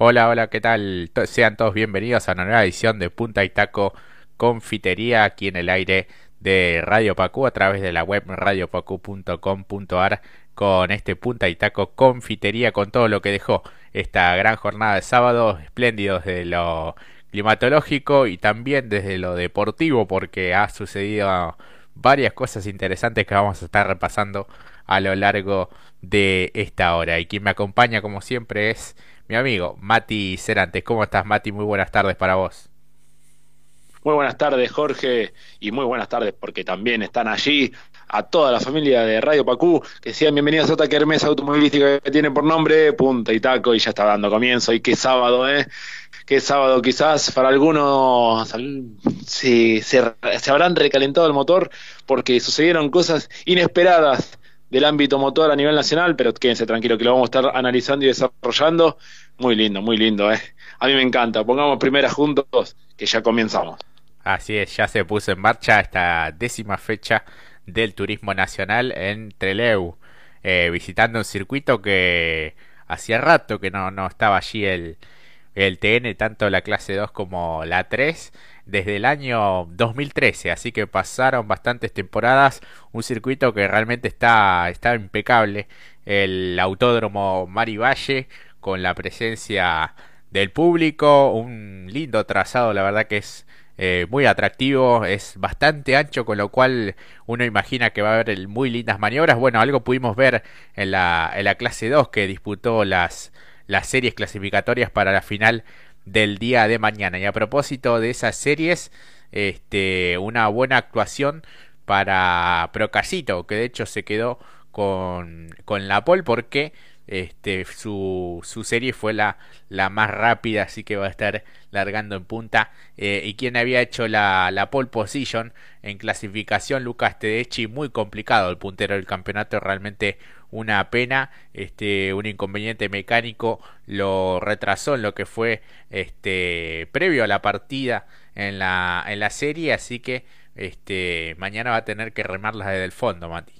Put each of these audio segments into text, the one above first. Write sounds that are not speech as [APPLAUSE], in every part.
Hola, hola, ¿qué tal? Sean todos bienvenidos a una nueva edición de Punta y Taco Confitería aquí en el aire de Radio Pacú a través de la web radiopacu.com.ar con este Punta y Taco Confitería con todo lo que dejó esta gran jornada de sábado, espléndido desde lo climatológico y también desde lo deportivo porque ha sucedido varias cosas interesantes que vamos a estar repasando a lo largo de esta hora. Y quien me acompaña como siempre es mi amigo Mati Cerantes. ¿Cómo estás, Mati? Muy buenas tardes para vos. Muy buenas tardes, Jorge, y muy buenas tardes porque también están allí a toda la familia de Radio Pacú, que sean bienvenidos a otra kermés automovilística que tiene por nombre Punta y Taco, y ya está dando comienzo, y qué sábado, ¿eh? Qué sábado, quizás para algunos sí, se, se habrán recalentado el motor porque sucedieron cosas inesperadas del ámbito motor a nivel nacional, pero quédense tranquilos que lo vamos a estar analizando y desarrollando. Muy lindo, muy lindo, ¿eh? A mí me encanta. Pongamos primeras juntos, que ya comenzamos. Así es, ya se puso en marcha esta décima fecha del turismo nacional en Trelew, eh, visitando un circuito que hacía rato que no, no estaba allí el, el TN, tanto la clase 2 como la 3, desde el año 2013, así que pasaron bastantes temporadas, un circuito que realmente está, está impecable, el Autódromo Mari Valle, con la presencia del público, un lindo trazado, la verdad que es eh, muy atractivo, es bastante ancho, con lo cual uno imagina que va a haber muy lindas maniobras. Bueno, algo pudimos ver en la, en la clase 2 que disputó las, las series clasificatorias para la final del día de mañana. Y a propósito de esas series, este, una buena actuación para Procasito, que de hecho se quedó con, con la pole porque este, su, su serie fue la, la más rápida, así que va a estar largando en punta. Eh, y quien había hecho la, la pole position en clasificación, Lucas Tedeschi, muy complicado el puntero del campeonato, realmente una pena, este, un inconveniente mecánico lo retrasó en lo que fue este previo a la partida en la, en la serie, así que este mañana va a tener que remarlas desde el fondo, Mati.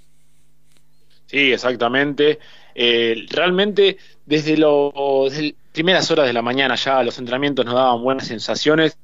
Sí, exactamente. Eh, realmente desde, lo, desde primeras horas de la mañana ya los entrenamientos nos daban buenas sensaciones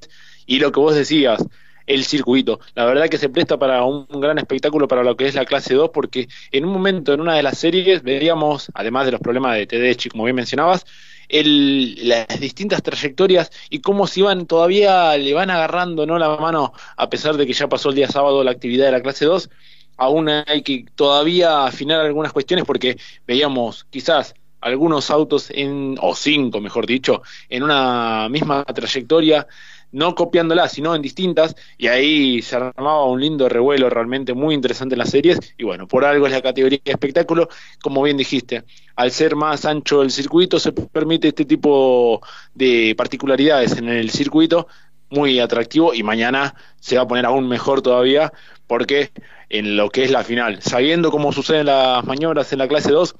y lo que vos decías, el circuito. La verdad que se presta para un, gran espectáculo para lo que es la clase 2, porque en un momento, en una de las series, veríamos, además de los problemas de Tedeschi, como bien mencionabas, el, las distintas trayectorias y cómo se iban todavía, le van agarrando no la mano, a pesar de que ya pasó el día sábado la actividad de la clase 2, aún hay que todavía afinar algunas cuestiones porque veíamos quizás algunos autos en, o cinco mejor dicho, en una misma trayectoria no copiándola, sino en distintas, y ahí se armaba un lindo revuelo realmente muy interesante en las series, y bueno, por algo es la categoría de espectáculo, como bien dijiste, al ser más ancho el circuito se permite este tipo de particularidades en el circuito, muy atractivo, y mañana se va a poner aún mejor todavía, porque en lo que es la final, sabiendo cómo suceden las maniobras en la clase 2,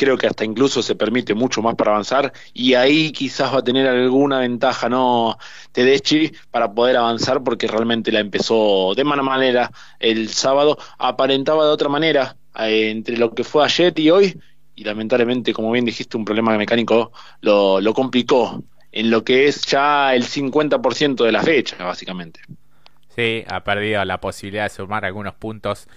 creo que hasta incluso se permite mucho más para avanzar y ahí quizás va a tener alguna ventaja, ¿no? Tedeschi para poder avanzar porque realmente la empezó de mala manera el sábado, aparentaba de otra manera eh, entre lo que fue ayer y hoy y lamentablemente, como bien dijiste, un problema mecánico lo, lo complicó en lo que es ya el 50% de la fecha, básicamente. Ha perdido la posibilidad de sumar algunos puntos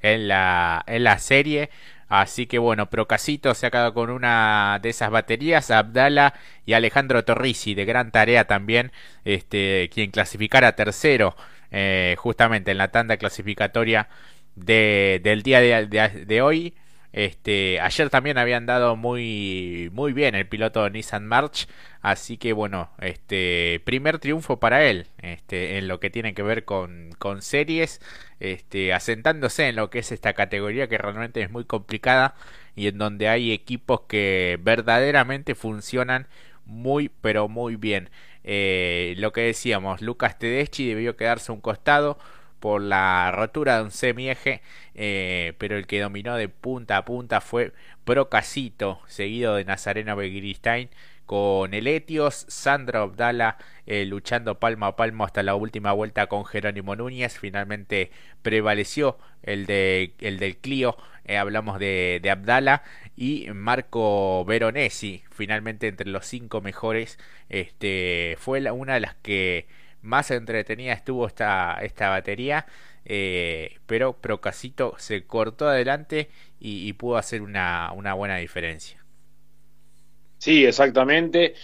en la, en la serie. Así que bueno, Procasito se ha quedado con una de esas baterías, Abdala y Alejandro Torrisi, de gran tarea también, este, quien clasificara tercero eh, justamente en la tanda clasificatoria de, del día de, de hoy. Este, ayer también habían dado muy, muy bien el piloto Nissan March, así que bueno, este, primer triunfo para él, este, en lo que tiene que ver con, con series, este, asentándose en lo que es esta categoría que realmente es muy complicada y en donde hay equipos que verdaderamente funcionan muy pero muy bien. Eh, lo que decíamos, Lucas Tedeschi debió quedarse a un costado por la rotura de un semieje, eh, pero el que dominó de punta a punta fue Procasito, seguido de Nazareno Begiristain, con el Etios, Sandro Abdala eh, luchando palmo a palmo hasta la última vuelta con Jerónimo Núñez. Finalmente prevaleció el, de, el del Clio, eh, hablamos de, de Abdala. y Marco Veronesi, finalmente entre los cinco mejores, este, fue una de las que más entretenida estuvo esta, esta batería, eh, pero Procasito se cortó adelante y, pudo hacer una, una buena diferencia. Sí, exactamente.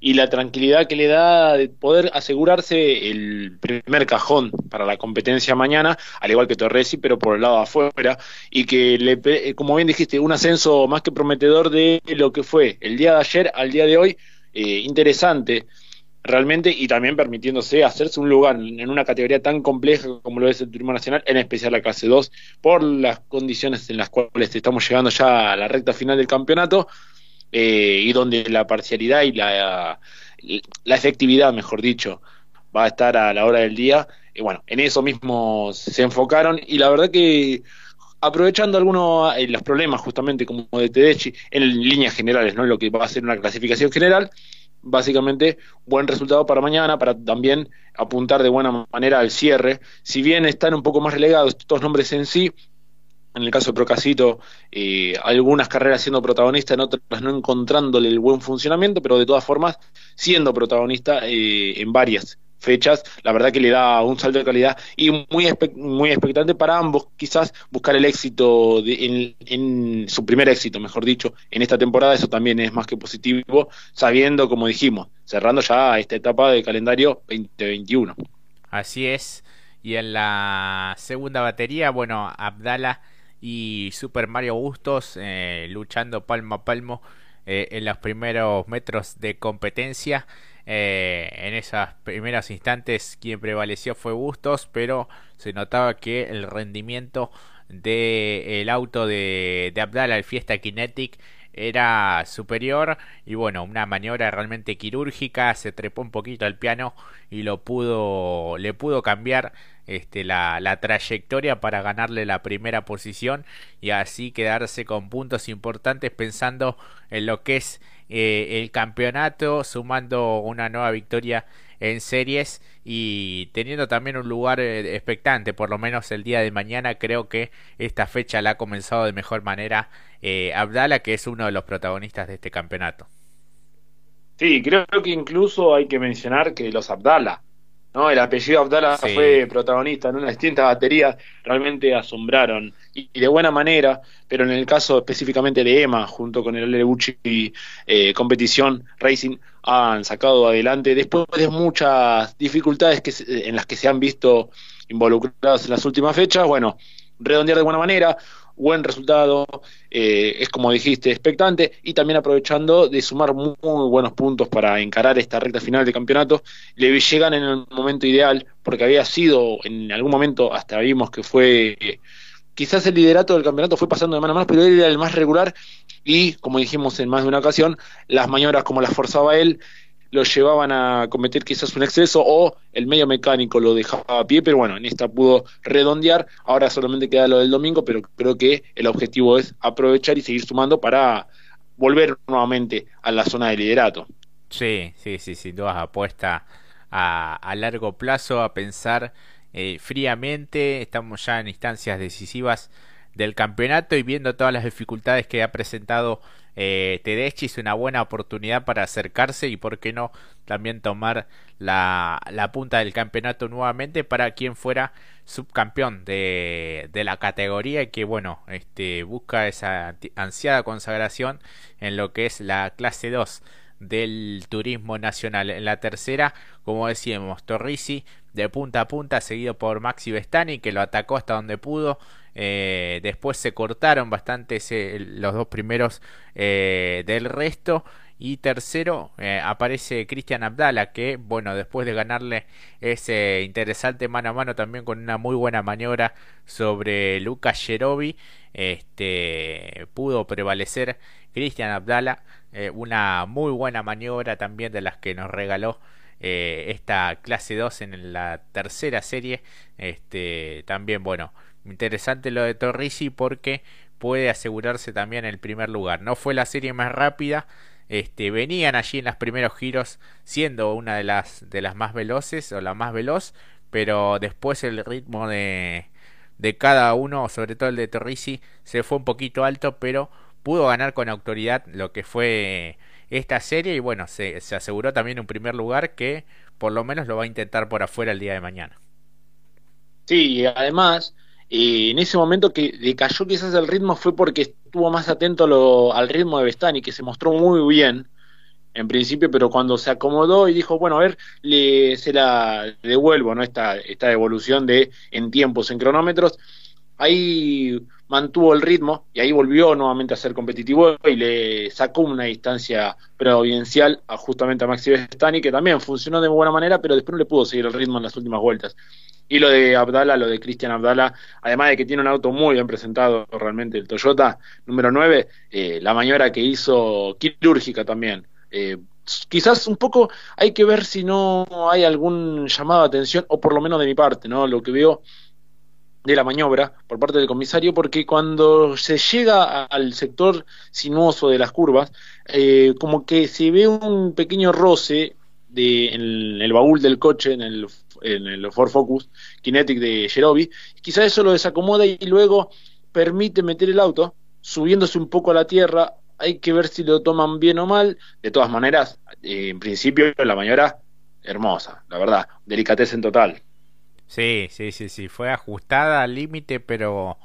Y la tranquilidad que le da de poder asegurarse el primer cajón para la competencia mañana, al igual que Torresi, pero por el lado afuera, y que, le, como bien dijiste, un ascenso más que prometedor de lo que fue el día de ayer al día de hoy, eh, interesante realmente y también permitiéndose hacerse un lugar en una categoría tan compleja como lo es el turismo nacional, en especial la clase 2, por las condiciones en las cuales estamos llegando ya a la recta final del campeonato eh, y donde la parcialidad y la, efectividad, mejor dicho, va a estar a la hora del día. Y bueno, en eso mismo se enfocaron y la verdad que aprovechando algunos eh, los problemas justamente como de Tedeschi en líneas generales, ¿no? Lo que va a ser una clasificación general, básicamente buen resultado para mañana, para también apuntar de buena manera al cierre. Si bien están un poco más relegados estos nombres en sí, en el caso de Procasito, eh, algunas carreras siendo protagonista, en otras no encontrándole el buen funcionamiento, pero de todas formas siendo protagonista eh, en varias fechas, la verdad que le da un salto de calidad y muy, muy expectante para ambos, quizás buscar el éxito en, su primer éxito, mejor dicho, en esta temporada, eso también es más que positivo, sabiendo, como dijimos, cerrando ya esta etapa de calendario 2021. Así es, y en la segunda batería, bueno, Abdala y Super Mario Bustos eh, luchando palmo a palmo eh, en los primeros metros de competencia. Eh, en esos primeros instantes quien prevaleció fue Bustos, pero se notaba que el rendimiento del auto de, de Abdala, el Fiesta Kinetic, era superior. Y bueno, una maniobra realmente quirúrgica, se trepó un poquito al piano y lo pudo, le pudo cambiar este, la trayectoria para ganarle la primera posición y así quedarse con puntos importantes pensando en lo que es eh, el campeonato, sumando una nueva victoria en series y teniendo también un lugar eh, expectante, por lo menos el día de mañana creo que esta fecha la ha comenzado de mejor manera eh, Abdala, que es uno de los protagonistas de este campeonato. Sí, creo que incluso hay que mencionar que los Abdala, ¿no? El apellido Abdala fue protagonista en una distinta batería, realmente asombraron y, de buena manera, pero en el caso específicamente de Emma, junto con el Alebuchi eh, Competición Racing, han sacado adelante después de muchas dificultades que en las que se han visto involucrados en las últimas fechas, bueno, redondear de buena manera, buen resultado, eh, es como dijiste, expectante y también aprovechando de sumar muy, buenos puntos para encarar esta recta final de campeonato, le llegan en el momento ideal porque había sido en algún momento, hasta vimos que fue... quizás el liderato del campeonato fue pasando de mano a mano, pero él era el más regular y, como dijimos en más de una ocasión, las maniobras como las forzaba él lo llevaban a cometer quizás un exceso o el medio mecánico lo dejaba a pie, pero bueno, en esta pudo redondear, ahora solamente queda lo del domingo, pero creo que el objetivo es aprovechar y seguir sumando para volver nuevamente a la zona de liderato. Sí, sí, sí, sin duda apuesta a, a largo plazo, a pensar eh, fríamente, estamos ya en instancias decisivas del campeonato y viendo todas las dificultades que ha presentado eh, Tedeschi es una buena oportunidad para acercarse y por qué no también tomar la, punta del campeonato nuevamente para quien fuera subcampeón de, de la categoría y que bueno este busca esa ansiada consagración en lo que es la clase 2 del turismo nacional. En la tercera, como decíamos, Torrisi de punta a punta, seguido por Maxi Vestani, que lo atacó hasta donde pudo. Eh, después se cortaron bastante los dos primeros eh, del resto. Y tercero eh, aparece Cristian Abdala, que bueno, después de ganarle ese interesante mano a mano también con una muy buena maniobra sobre Lucas Jerobi, este, pudo prevalecer Cristian Abdala, una muy buena maniobra también de las que nos regaló esta clase 2 en la tercera serie. Este, también bueno, Interesante lo de Torrisi porque puede asegurarse también el primer lugar. No fue la serie más rápida, este, venían allí en los primeros giros siendo una de las, de las más veloces o la más veloz, pero después el ritmo de, de cada uno, sobre todo el de Torrisi, se fue un poquito alto, pero pudo ganar con autoridad lo que fue esta serie y bueno, se, se aseguró también un primer lugar que por lo menos lo va a intentar por afuera el día de mañana. Sí, y además, eh, en ese momento que decayó quizás el ritmo fue porque estuvo más atento al ritmo de Bestani, que se mostró muy bien en principio, pero cuando se acomodó y dijo, bueno, a ver, le, se la devuelvo, ¿no? Esta, esta devolución de en tiempos, en cronómetros, ahí mantuvo el ritmo y ahí volvió nuevamente a ser competitivo y le sacó una distancia providencial a, justamente a Maxi Bestani, que también funcionó de buena manera, pero después no le pudo seguir el ritmo en las últimas vueltas. Y lo de Abdala, lo de Cristian Abdala, además de que tiene un auto muy bien presentado realmente, el Toyota número 9, eh, la maniobra que hizo quirúrgica también. Eh, quizás un poco hay que ver si no hay algún llamado de atención, o por lo menos de mi parte, ¿no? Lo que veo de la maniobra por parte del comisario, porque cuando se llega al sector sinuoso de las curvas, eh, como que se ve un pequeño roce de, en el baúl del coche, en el en el Ford Focus Kinetic de Jerobi, quizá eso lo desacomoda y luego permite meter el auto subiéndose un poco a la tierra. Hay que ver si lo toman bien o mal. De todas maneras, eh, en principio la maniobra hermosa, la verdad, delicatez en total. Sí, sí, sí, sí, fue ajustada al límite, pero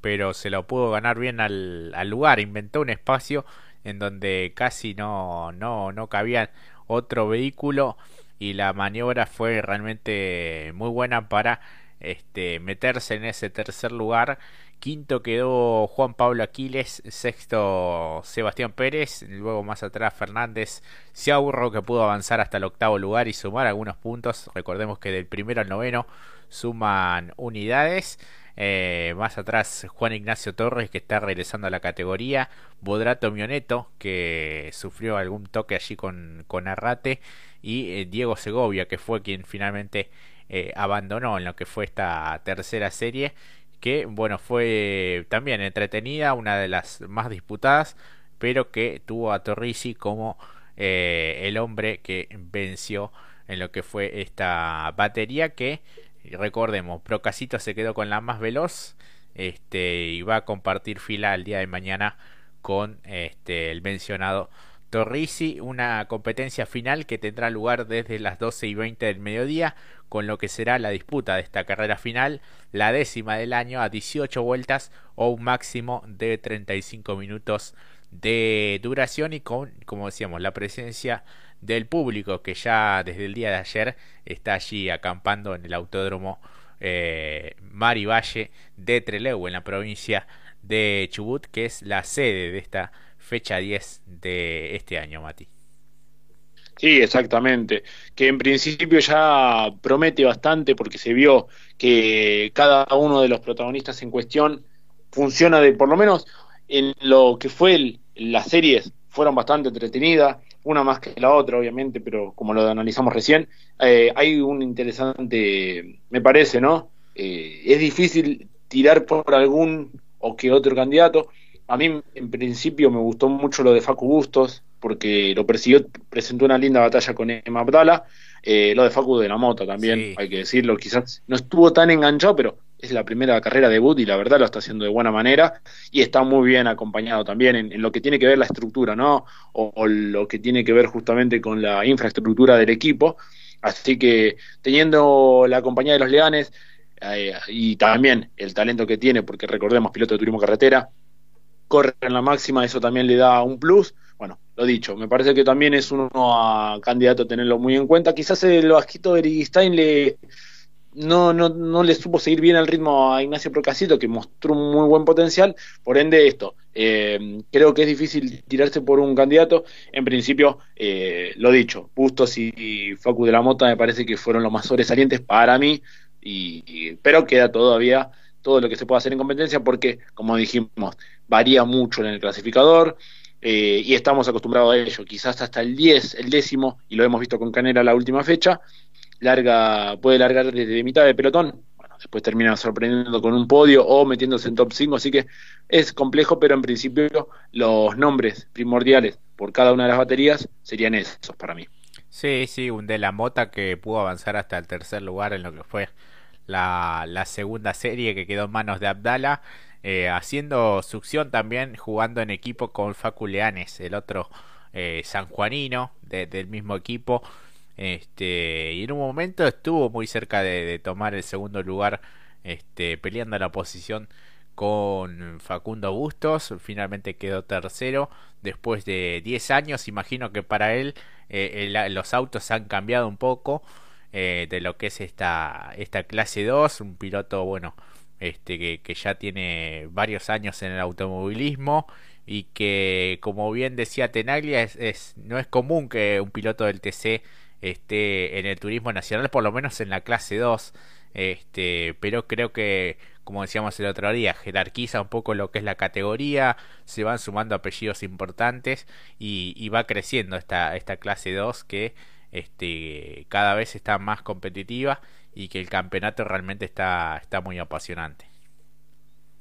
pero se lo pudo ganar bien al, al lugar, inventó un espacio en donde casi no no no cabía otro vehículo y la maniobra fue realmente muy buena para este, meterse en ese tercer lugar. Quinto quedó Juan Pablo Aquiles, sexto Sebastián Pérez, luego más atrás Fernández Ciaurro que pudo avanzar hasta el octavo lugar y sumar algunos puntos. Recordemos que del primero al noveno suman unidades. Eh, más atrás Juan Ignacio Torres que está regresando a la categoría. Bodrato Mioneto que sufrió algún toque allí con, con Arrate. Y eh, Diego Segovia que fue quien finalmente eh, abandonó en lo que fue esta tercera serie. Que bueno, fue también entretenida, una de las más disputadas. Pero que tuvo a Torrisi como el hombre que venció en lo que fue esta batería que recordemos, Procasito se quedó con la más veloz este, y va a compartir fila el día de mañana con este, el mencionado Torrisi, una competencia final que tendrá lugar desde las 12 y 20 del mediodía, con lo que será la disputa de esta carrera final, la décima del año a 18 vueltas o un máximo de 35 minutos de duración y con, como decíamos, la presencia del público que ya desde el día de ayer está allí acampando en el autódromo eh, Mari Valle de Trelew en la provincia de Chubut que es la sede de esta fecha 10 de este año Mati Sí, exactamente. Que en principio ya promete bastante porque se vio que cada uno de los protagonistas en cuestión funciona de, por lo menos en lo que fue el, las series, fueron bastante entretenidas una más que la otra, obviamente, pero como lo analizamos recién, eh, hay un interesante, me parece, ¿no? Eh, es difícil tirar por algún o que otro candidato. A mí, en principio, me gustó mucho lo de Facu Bustos, porque lo persiguió, presentó una linda batalla con Emma Abdala. Eh, lo de Facu de la Mota también, hay que decirlo, quizás no estuvo tan enganchado, pero es la primera carrera de Wood y la verdad lo está haciendo de buena manera y está muy bien acompañado también en, lo que tiene que ver la estructura, ¿no? O, lo que tiene que ver justamente con la infraestructura del equipo. Así que teniendo la compañía de los Leanes eh, y también el talento que tiene, porque recordemos, piloto de turismo carretera, corre en la máxima, eso también le da un plus. Bueno, lo dicho, me parece que también es uno a candidato a tenerlo muy en cuenta. Quizás el bajito de Erigstein le no, no, no le supo seguir bien el ritmo a Ignacio Procasito, que mostró un muy buen potencial. Por ende, esto, eh, creo que es difícil tirarse por un candidato. En principio, eh, lo dicho, Bustos y, Facu de la Mota me parece que fueron los más sobresalientes para mí, y, pero queda todavía todo lo que se puede hacer en competencia porque, como dijimos, varía mucho en el clasificador. Eh, y estamos acostumbrados a ello, quizás hasta el 10, el décimo, y lo hemos visto con Canera la última fecha, larga, puede largar desde mitad de pelotón, bueno, después termina sorprendiendo con un podio o metiéndose en top 5, así que es complejo, pero en principio los nombres primordiales por cada una de las baterías serían esos para mí. Sí, sí, un de la mota que pudo avanzar hasta el tercer lugar en lo que fue la, la segunda serie que quedó en manos de Abdala. Eh, haciendo succión también, jugando en equipo con Facu Leanes, el otro eh, sanjuanino del mismo equipo. Este, y en un momento estuvo muy cerca de, tomar el segundo lugar, este, peleando la posición con Facundo Bustos. Finalmente quedó tercero después de 10 años. Imagino que para él eh, los autos han cambiado un poco eh, de lo que es esta, esta clase 2. Un piloto, bueno, este, que, ya tiene varios años en el automovilismo y que, como bien decía Tenaglia, es, no es común que un piloto del TC esté en el turismo nacional, por lo menos en la clase 2. Este, pero creo que, como decíamos el otro día, jerarquiza un poco lo que es la categoría, se van sumando apellidos importantes y, va creciendo esta, esta clase 2 que este, cada vez está más competitiva y que el campeonato realmente está, está muy apasionante.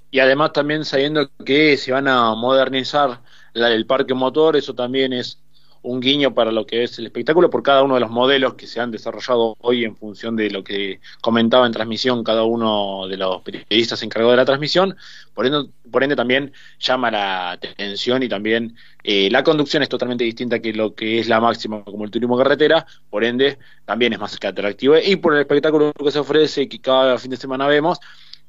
Y además también sabiendo que se van a modernizar el parque motor, eso también es un guiño para lo que es el espectáculo por cada uno de los modelos que se han desarrollado hoy en función de lo que comentaba en transmisión cada uno de los periodistas encargados de la transmisión. Por ende, por ende también llama la atención y también eh, la conducción es totalmente distinta que lo que es la máxima como el turismo carretera, por ende también es más que atractivo y por el espectáculo que se ofrece que cada fin de semana vemos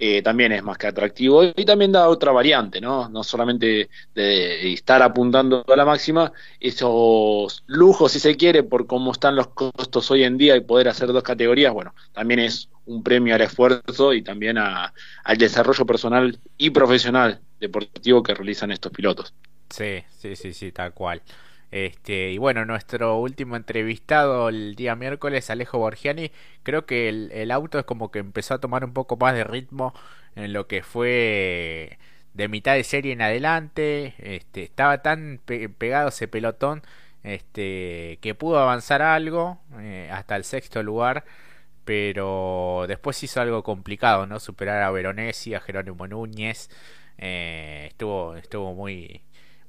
eh, también es más que atractivo y también da otra variante, ¿no? No solamente de, estar apuntando a la máxima, esos lujos, si se quiere, por cómo están los costos hoy en día y poder hacer dos categorías, bueno, también es un premio al esfuerzo y también al desarrollo personal y profesional deportivo que realizan estos pilotos. Sí, sí, sí, sí, tal cual. Este, y bueno, nuestro último entrevistado el día miércoles, Alejo Borgiani, creo que el, auto es como que empezó a tomar un poco más de ritmo en lo que fue de mitad de serie en adelante. Este, estaba tan pegado ese pelotón este, que pudo avanzar algo eh, hasta el sexto lugar. Pero después hizo algo complicado, ¿no? Superar a Veronesi, a Jerónimo Núñez. Eh, estuvo, estuvo muy,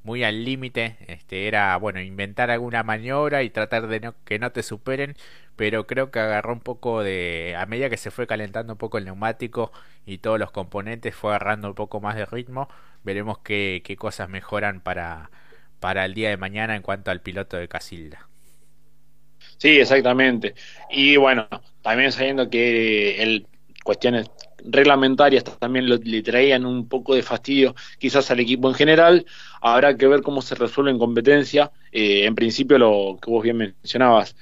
muy al límite. Este, era, bueno, inventar alguna maniobra y tratar de que no te superen. Pero creo que agarró un poco de. A medida que se fue calentando un poco el neumático y todos los componentes, fue agarrando un poco más de ritmo. Veremos qué, qué cosas mejoran para, para el día de mañana en cuanto al piloto de Casilda. Sí, exactamente. Y bueno, también sabiendo que el cuestiones reglamentarias también le traían un poco de fastidio quizás al equipo en general. Habrá que ver cómo se resuelve en competencia. Eh, en principio, lo que vos bien mencionabas,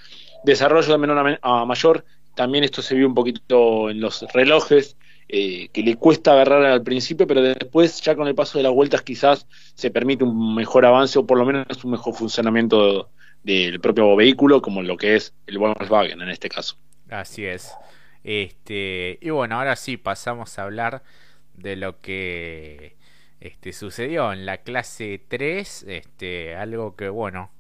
desarrollo de menor a, mayor. También esto se vio un poquito en los relojes, eh, que le cuesta agarrar al principio, pero después, ya con el paso de las vueltas, quizás se permite un mejor avance o por lo menos un mejor funcionamiento del propio vehículo, como lo que es el Volkswagen en este caso. Así es. Este, y bueno, ahora sí pasamos a hablar de lo que este, sucedió en la clase 3, este, algo que bueno,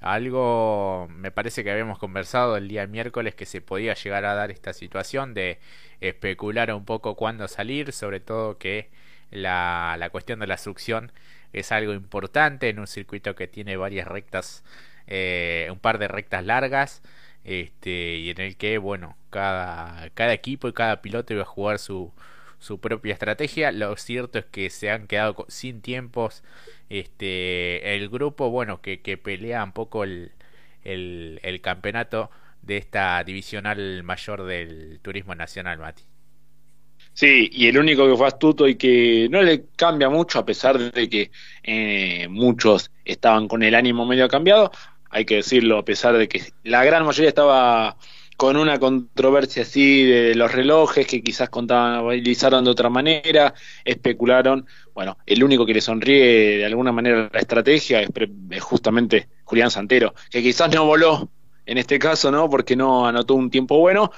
algo me parece que habíamos conversado el día miércoles que se podía llegar a dar esta situación de especular un poco cuándo salir, sobre todo que la, la cuestión de la succión es algo importante en un circuito que tiene varias rectas, eh, un par de rectas largas este, y en el que, bueno, cada, cada equipo y cada piloto iba a jugar su, su propia estrategia. Lo cierto es que se han quedado sin tiempos. Este, el grupo, bueno, que, que pelea un poco el, el, campeonato de esta divisional mayor del turismo nacional, Mati. Sí, y el único que fue astuto y que no le cambia mucho, a pesar de que eh, muchos estaban con el ánimo medio cambiado, hay que decirlo, a pesar de que la gran mayoría estaba con una controversia así de los relojes que quizás contabilizaron de otra manera, especularon. Bueno, el único que le sonríe de alguna manera la estrategia es, justamente Julián Santero, que quizás no voló en este caso, ¿no? Porque no anotó un tiempo bueno,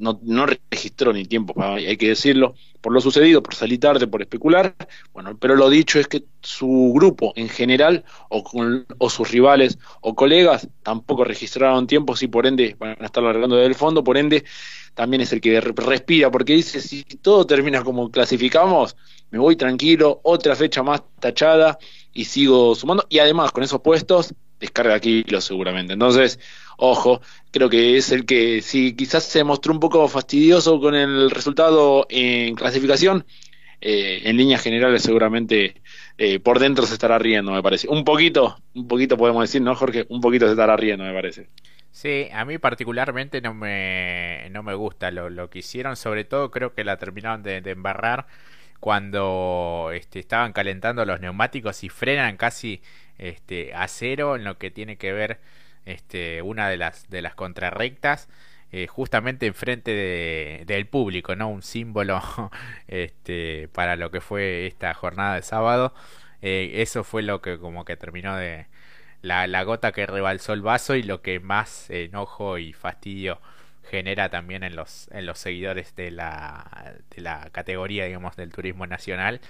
no, no registró ni tiempo, hay que decirlo, por lo sucedido, por salir tarde, por especular. Bueno, pero lo dicho es que su grupo en general, o, con, o sus rivales o colegas, tampoco registraron tiempos y por ende van a estar largando del fondo, por ende también es el que respira, porque dice, si todo termina como clasificamos, me voy tranquilo, otra fecha más tachada y sigo sumando. Y además, con esos puestos, descarga kilos seguramente. Entonces, ojo, creo que es el que, si quizás se mostró un poco fastidioso con el resultado en clasificación, eh, en líneas generales seguramente eh, por dentro se estará riendo, me parece. Un poquito, un poquito podemos decir, ¿no, Jorge? Un poquito se estará riendo, me parece. Sí, a mí particularmente no me, no me gusta lo, lo que hicieron, sobre todo creo que la terminaron de, embarrar cuando este, estaban calentando los neumáticos y frenan casi este, a cero en lo que tiene que ver este, una de las, de las contrarrectas. Eh, justamente enfrente de, del público, ¿no? Un símbolo [LAUGHS] este, para lo que fue esta jornada de sábado. Eh, eso fue lo que como que terminó de, la, gota que rebalsó el vaso y lo que más enojo y fastidio genera también en los, en los seguidores de la, de la categoría, digamos, del turismo nacional.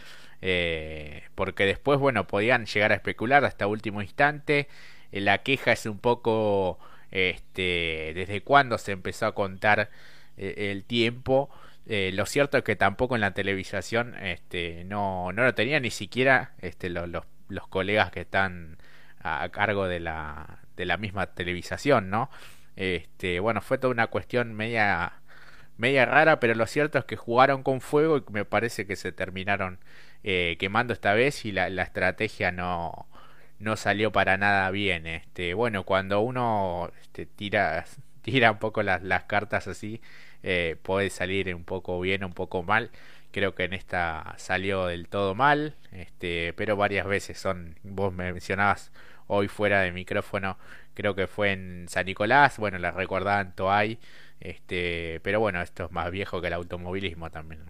Eh, porque después, bueno, podían llegar a especular hasta último instante. Eh, la queja es un poco, este, desde cuándo se empezó a contar eh, el tiempo. lo cierto es que tampoco en la televisación este, no, no lo tenían ni siquiera este, los, los colegas que están a, cargo de la, de la misma televisación, ¿no? Este, bueno, fue toda una cuestión media media rara, pero lo cierto es que jugaron con fuego y me parece que se terminaron eh, quemando esta vez y la, la, estrategia no, no salió para nada bien. Este, bueno, cuando uno este, tira, [LAUGHS] tira un poco las, las cartas así, eh, puede salir un poco bien, un poco mal. Creo que en esta salió del todo mal, este, pero varias veces son, vos me mencionabas hoy fuera de micrófono, creo que fue en San Nicolás, bueno, la recordaban Toay, este, pero bueno, esto es más viejo que el automovilismo también.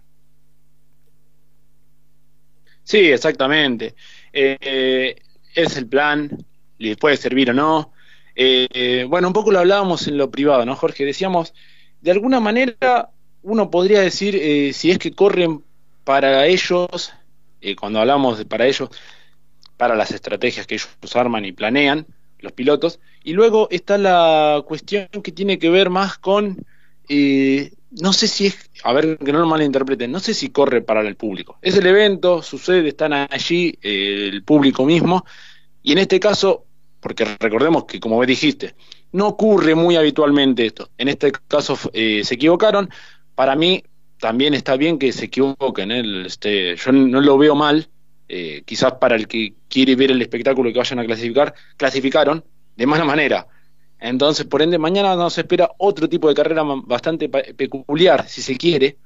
Sí, exactamente. Eh, es el plan, le puede servir o no. Eh, bueno, un poco lo hablábamos en lo privado, ¿no, Jorge? Decíamos, de alguna manera uno podría decir, eh, si es que corren para ellos, cuando hablamos de para ellos, para las estrategias que ellos arman y planean, los pilotos. Y luego está la cuestión que tiene que ver más con, eh, no sé si es, a ver, que no lo malinterpreten, no sé si corre para el público. Es el evento, sucede, están allí eh, el público mismo. Y en este caso, porque recordemos que como dijiste, no ocurre muy habitualmente esto. En este caso eh, se equivocaron. Para mí también está bien que se equivoquen. Este, yo no lo veo mal eh, quizás para el que quiere ver el espectáculo que vayan a clasificar, clasificaron de mala manera. Entonces, por ende, mañana nos espera otro tipo de carrera bastante peculiar, si se quiere.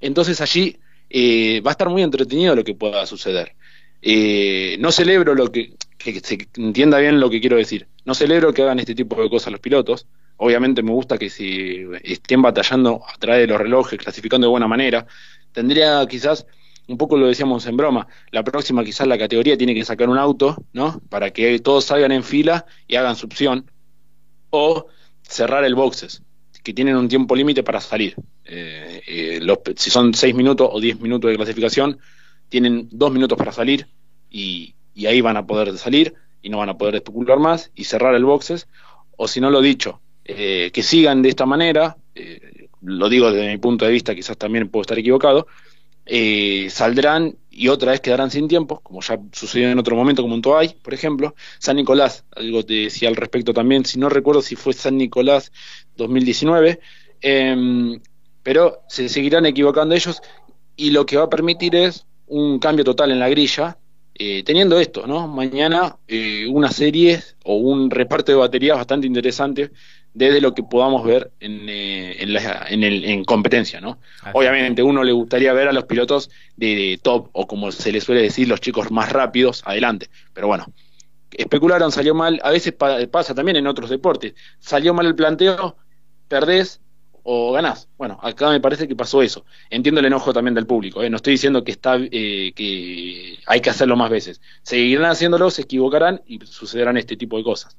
Entonces allí eh, va a estar muy entretenido lo que pueda suceder. Eh, no celebro lo que, que se entienda bien lo que quiero decir. No celebro que hagan este tipo de cosas los pilotos. Obviamente me gusta que si estén batallando a través de los relojes, clasificando de buena manera. Tendría quizás un poco lo decíamos en broma, la próxima quizás la categoría tiene que sacar un auto, ¿no? Para que todos salgan en fila y hagan su opción, o cerrar el boxes, que tienen un tiempo límite para salir. Eh, eh, si son 6 minutos o 10 minutos de clasificación, tienen 2 minutos para salir y, ahí van a poder salir y no van a poder especular más y cerrar el boxes, o si no lo dicho, eh, que sigan de esta manera, lo digo desde mi punto de vista, quizás también puedo estar equivocado, saldrán y otra vez quedarán sin tiempo, como ya sucedió en otro momento, como en Toay, por ejemplo. San Nicolás, algo te decía al respecto también, si no recuerdo si fue San Nicolás 2019, em, pero se seguirán equivocando ellos y lo que va a permitir es un cambio total en la grilla, eh, teniendo esto, ¿no? Mañana eh, una serie o un reparto de baterías bastante interesante desde lo que podamos ver en, eh, en, el, en competencia, ¿no? Obviamente uno le gustaría ver a los pilotos de, top o como se les suele decir los chicos más rápidos adelante, pero bueno, especularon, salió mal, a veces pasa también en otros deportes, salió mal el planteo, perdés o ganás. Bueno, acá me parece que pasó eso. Entiendo el enojo también del público, ¿eh? no estoy diciendo que está eh, que hay que hacerlo más veces. Seguirán haciéndolo, se equivocarán y sucederán este tipo de cosas.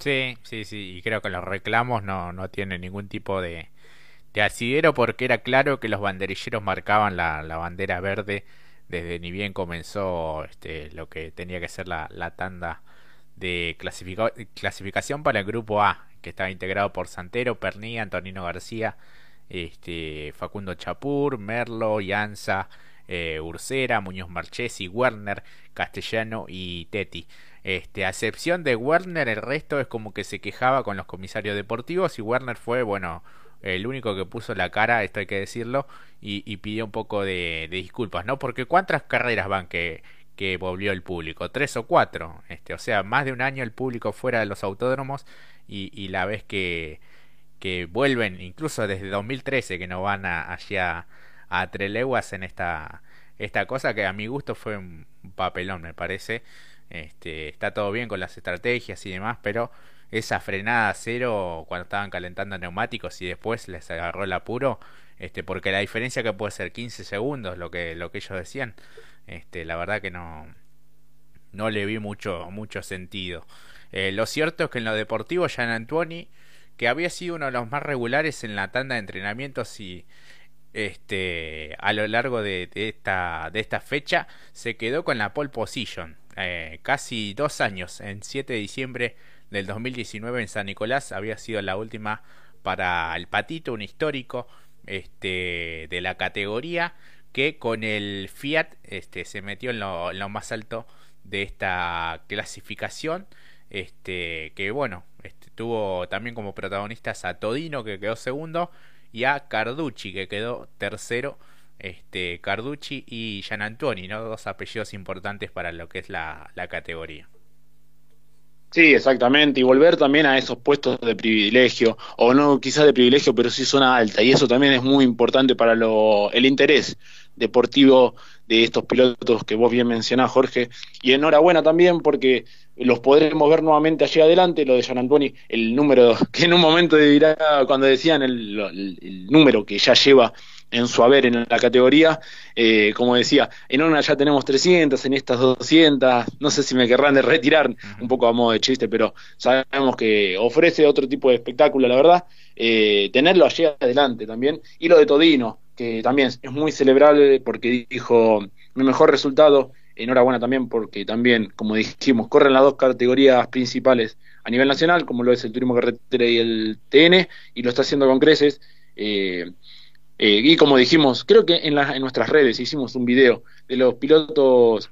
Sí, sí, sí, y creo que los reclamos no, no tienen ningún tipo de, de asidero porque era claro que los banderilleros marcaban la, la bandera verde desde ni bien comenzó este, lo que tenía que ser la, la tanda de clasificación para el grupo A, que estaba integrado por Santero, Pernilla, Antonino García, este, Facundo Chapur, Merlo, Yanza, eh, Ursera, Muñoz Marchesi, Werner, Castellano y Teti. Este, a excepción de Werner, el resto es como que se quejaba con los comisarios deportivos y Werner fue, bueno, el único que puso la cara, esto hay que decirlo, y, pidió un poco de, disculpas, ¿no? Porque ¿cuántas carreras van que, que volvió el público? ¿Tres o cuatro? Este, o sea, más de un año el público fuera de los autódromos y, la vez que, que vuelven, incluso desde 2013 que no van a, allá a Treleguas en esta, esta cosa que a mi gusto fue un papelón, me parece. Este, está todo bien con las estrategias y demás, pero esa frenada a cero cuando estaban calentando neumáticos y después les agarró el apuro, este, porque la diferencia que puede ser 15 segundos, lo que, lo que ellos decían, este, la verdad que no, no le vi mucho, mucho sentido. Eh, lo cierto es que en lo deportivo, Jean Antuoni, que había sido uno de los más regulares en la tanda de entrenamientos y este a lo largo de, esta de esta fecha se quedó con la pole position eh, casi dos años en 7 de diciembre del 2019 en San Nicolás había sido la última para el Patito, un histórico este, de la categoría que con el Fiat este, se metió en lo, más alto de esta clasificación. Este, que bueno, este, tuvo también como protagonistas a Todino que quedó segundo y a Carducci que quedó tercero. Este, Carducci y Gian Antoni, ¿no? dos apellidos importantes para lo que es la categoría. Sí, exactamente, y volver también a esos puestos de privilegio, o no quizás de privilegio, pero sí zona alta, y eso también es muy importante para lo, el interés deportivo de estos pilotos que vos bien mencionás, Jorge, y enhorabuena también porque los podremos ver nuevamente allí adelante, lo de Gian Antoni, el número [LAUGHS] que en un momento dirá, cuando decían el número que ya lleva en su haber en la categoría. Eh, como decía, en una ya tenemos 300, en estas 200, no sé si me querrán de retirar, un poco a modo de chiste, pero sabemos que ofrece otro tipo de espectáculo, la verdad. Eh, tenerlo allí adelante también. Y lo de Todino, que también es muy celebrable porque dijo mi mejor resultado. Enhorabuena también porque también, como dijimos, corren las dos categorías principales a nivel nacional, como lo es el turismo carretera y el TN, y lo está haciendo con creces. Eh, eh, y como dijimos, creo que en, en nuestras redes hicimos un video de los pilotos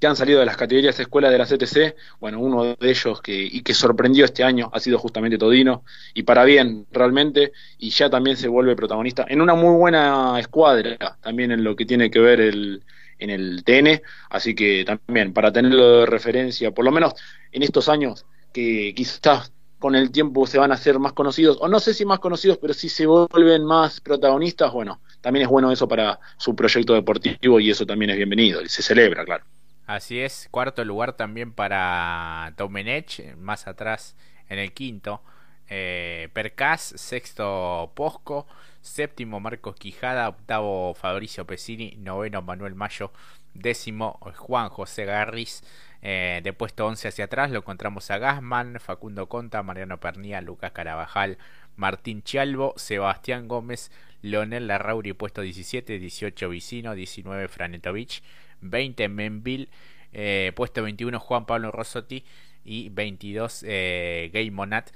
que han salido de las categorías de escuela de la CTC. Bueno, uno de ellos que, y que sorprendió este año ha sido justamente Todino, y para bien realmente, y ya también se vuelve protagonista en una muy buena escuadra, también en lo que tiene que ver el, en el TN, así que también para tenerlo de referencia, por lo menos en estos años que quizás con el tiempo se van a hacer más conocidos, o no sé si más conocidos, pero si se vuelven más protagonistas, bueno, también es bueno eso para su proyecto deportivo y eso también es bienvenido y se celebra, claro. Así es, cuarto lugar también para Domenech, más atrás en el quinto. Eh, Percas, sexto Posco, séptimo Marcos Quijada, octavo Fabricio Pesini, noveno Manuel Mayo, décimo Juan José Garris, eh, de puesto 11 hacia atrás lo encontramos a Gasman, Facundo Conta, Mariano Pernía, Lucas Carabajal, Martín Chalvo, Sebastián Gómez, Leonel Larrauri, puesto 17, 18 Vicino, 19 Franetovich, 20 Menville, eh, puesto 21 Juan Pablo Rossotti y 22 eh, Gay Monat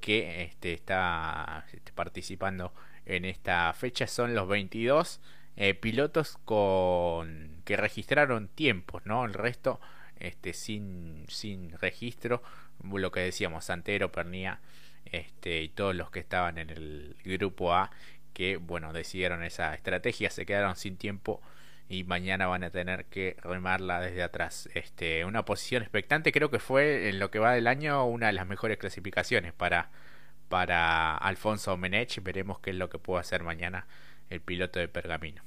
que este, está este, participando en esta fecha. Son los 22 eh, pilotos con que registraron tiempos, ¿no? El resto este, sin, sin registro, lo que decíamos, Santero, Pernía este, y todos los que estaban en el grupo A que bueno decidieron esa estrategia, se quedaron sin tiempo y mañana van a tener que remarla desde atrás. Este, una posición expectante, creo que fue en lo que va del año una de las mejores clasificaciones para, para Alfonso Menech. Veremos qué es lo que puede hacer mañana el piloto de Pergamino.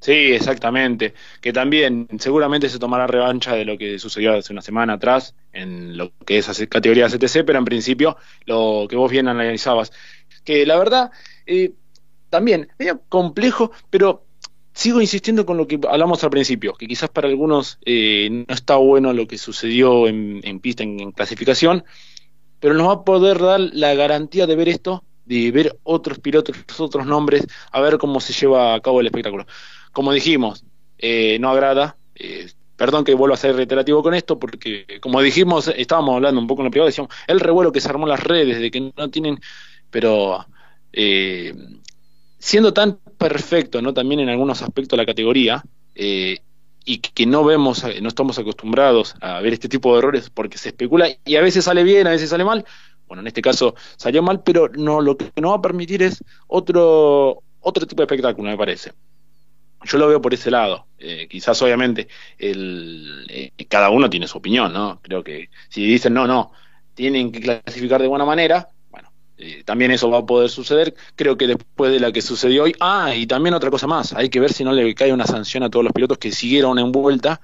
Sí, exactamente. Que también seguramente se tomará revancha de lo que sucedió hace una semana atrás en lo que es categoría CTC, pero en principio lo que vos bien analizabas. Que la verdad, eh, también, medio complejo, pero sigo insistiendo con lo que hablamos al principio, que quizás para algunos eh, no está bueno lo que sucedió en, pista, en, clasificación, pero nos va a poder dar la garantía de ver esto, de ver otros pilotos, otros nombres, a ver cómo se lleva a cabo el espectáculo. Como dijimos, eh, no agrada. Eh, perdón que vuelva a ser reiterativo con esto, porque como dijimos, estábamos hablando un poco en la privada, decíamos, el revuelo que se armó en las redes, de que no tienen, pero eh, siendo tan perfecto, ¿no? También en algunos aspectos de la categoría, y que no vemos, no estamos acostumbrados a ver este tipo de errores porque se especula y a veces sale bien, a veces sale mal. Bueno, en este caso salió mal, pero no lo que no va a permitir es otro, otro tipo de espectáculo, me parece. Yo lo veo por ese lado. Eh, quizás, obviamente, el, eh, cada uno tiene su opinión, ¿no? Creo que si dicen no, no, tienen que clasificar de buena manera, bueno, eh, también eso va a poder suceder. Creo que después de la que sucedió hoy, ah, y también otra cosa más, hay que ver si no le cae una sanción a todos los pilotos que siguieron en vuelta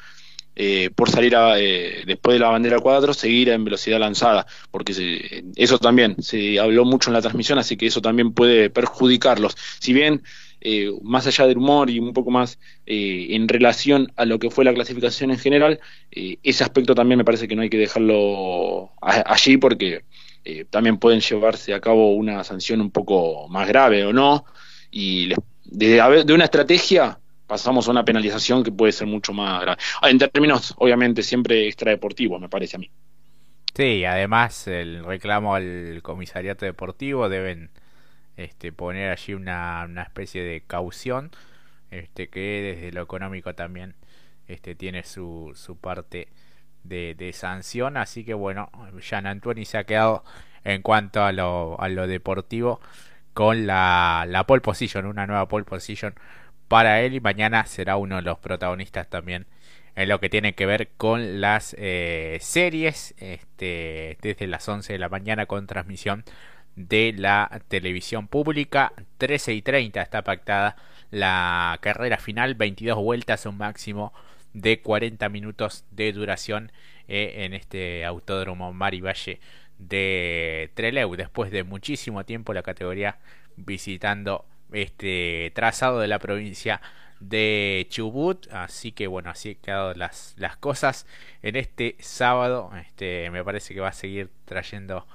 eh, por salir a, eh, después de la bandera 4, seguir en velocidad lanzada, porque eso también se habló mucho en la transmisión, así que eso también puede perjudicarlos. Si bien, eh, más allá del humor y un poco más en relación a lo que fue la clasificación en general, ese aspecto también me parece que no hay que dejarlo allí porque también pueden llevarse a cabo una sanción un poco más grave o no, y de, de una estrategia pasamos a una penalización que puede ser mucho más grave. Ah, en términos, obviamente, siempre extradeportivos, me parece a mí. Sí, además el reclamo al comisariato deportivo deben este, poner allí una, una especie de caución este, que desde lo económico también este, tiene su, su parte de, de sanción. Así que bueno, Jean Antoine se ha quedado en cuanto a lo, a lo deportivo con la, la pole position, una nueva pole position para él y mañana será uno de los protagonistas también en lo que tiene que ver con las eh, series este, desde las 11 de la mañana con transmisión de la televisión pública. 13 y 30 está pactada la carrera final 22 vueltas un máximo de 40 minutos de duración eh, en este autódromo Mari Valle de Trelew. Después de muchísimo tiempo la categoría visitando este trazado de la provincia de Chubut. Así que bueno así han quedado las, las cosas en este sábado. Este me parece que va a seguir trayendo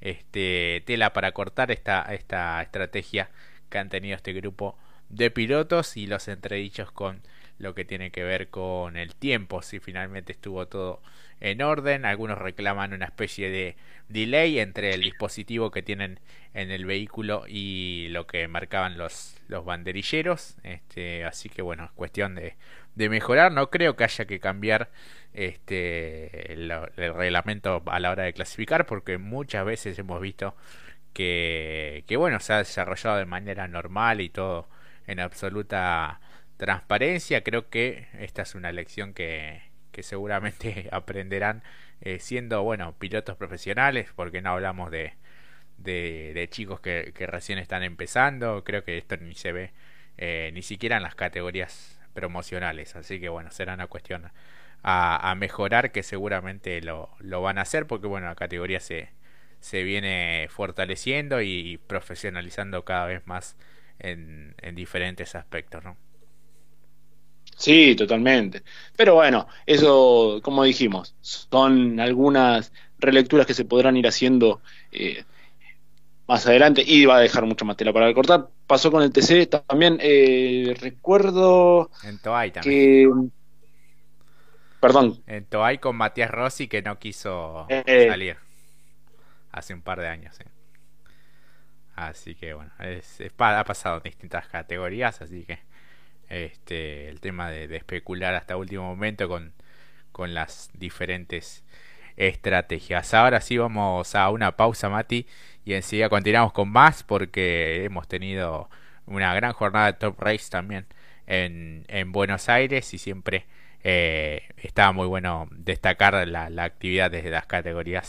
este tela para cortar esta esta estrategia que han tenido este grupo de pilotos y los entredichos con lo que tiene que ver con el tiempo. Si finalmente estuvo todo en orden. Algunos reclaman una especie de delay entre el dispositivo que tienen en el vehículo y lo que marcaban los, los banderilleros. Este, así que bueno, es cuestión de, de mejorar. No creo que haya que cambiar este, el, reglamento a la hora de clasificar porque muchas veces hemos visto que, que bueno, se ha desarrollado de manera normal y todo en absoluta transparencia. Creo que esta es una lección que, que seguramente [LAUGHS] aprenderán eh, siendo, bueno, pilotos profesionales, porque no hablamos de, de, chicos que, que, recién están empezando, creo que esto ni se ve eh, ni siquiera en las categorías promocionales, así que bueno, será una cuestión a, a mejorar que seguramente lo, lo, van a hacer, porque bueno, la categoría se, se viene fortaleciendo y profesionalizando cada vez más en, en diferentes aspectos, ¿no? Sí, totalmente. Pero bueno, eso, como dijimos, son algunas relecturas que se podrán ir haciendo eh, más adelante y va a dejar mucha más tela para cortar. Pasó con el TC también, eh, recuerdo en Toay también. que... Perdón. En Toay con Matías Rossi que no quiso eh, salir hace un par de años. Así que bueno, es, ha pasado en distintas categorías, así que este, el tema de, especular hasta último momento con, con las diferentes estrategias. Ahora sí vamos a una pausa, Mati, y enseguida continuamos con más porque hemos tenido una gran jornada de Top Race también en, en Buenos Aires y siempre eh, estaba muy bueno destacar la, la actividad desde las categorías